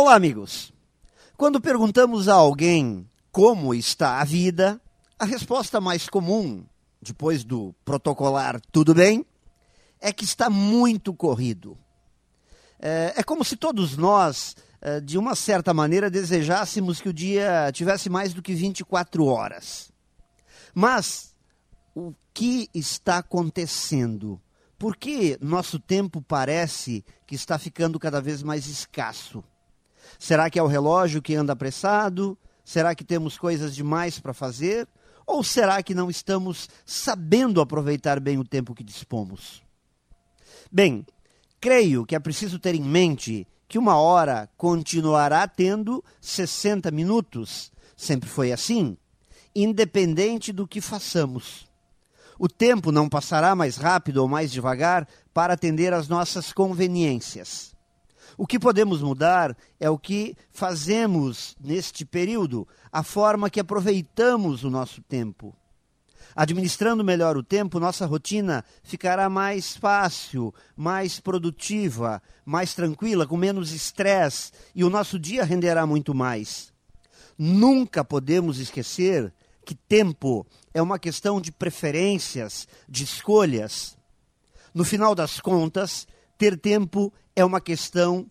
Olá, amigos. Quando perguntamos a alguém como está a vida, a resposta mais comum, depois do protocolar tudo bem, é que está muito corrido. É, é como se todos nós, é, de uma certa maneira, desejássemos que o dia tivesse mais do que 24 horas. Mas o que está acontecendo? Por que nosso tempo parece que está ficando cada vez mais escasso? Será que é o relógio que anda apressado? Será que temos coisas demais para fazer? Ou será que não estamos sabendo aproveitar bem o tempo que dispomos? Bem, creio que é preciso ter em mente que uma hora continuará tendo 60 minutos. Sempre foi assim, independente do que façamos. O tempo não passará mais rápido ou mais devagar para atender às nossas conveniências. O que podemos mudar é o que fazemos neste período, a forma que aproveitamos o nosso tempo. Administrando melhor o tempo, nossa rotina ficará mais fácil, mais produtiva, mais tranquila, com menos estresse e o nosso dia renderá muito mais. Nunca podemos esquecer que tempo é uma questão de preferências, de escolhas. No final das contas, ter tempo é uma questão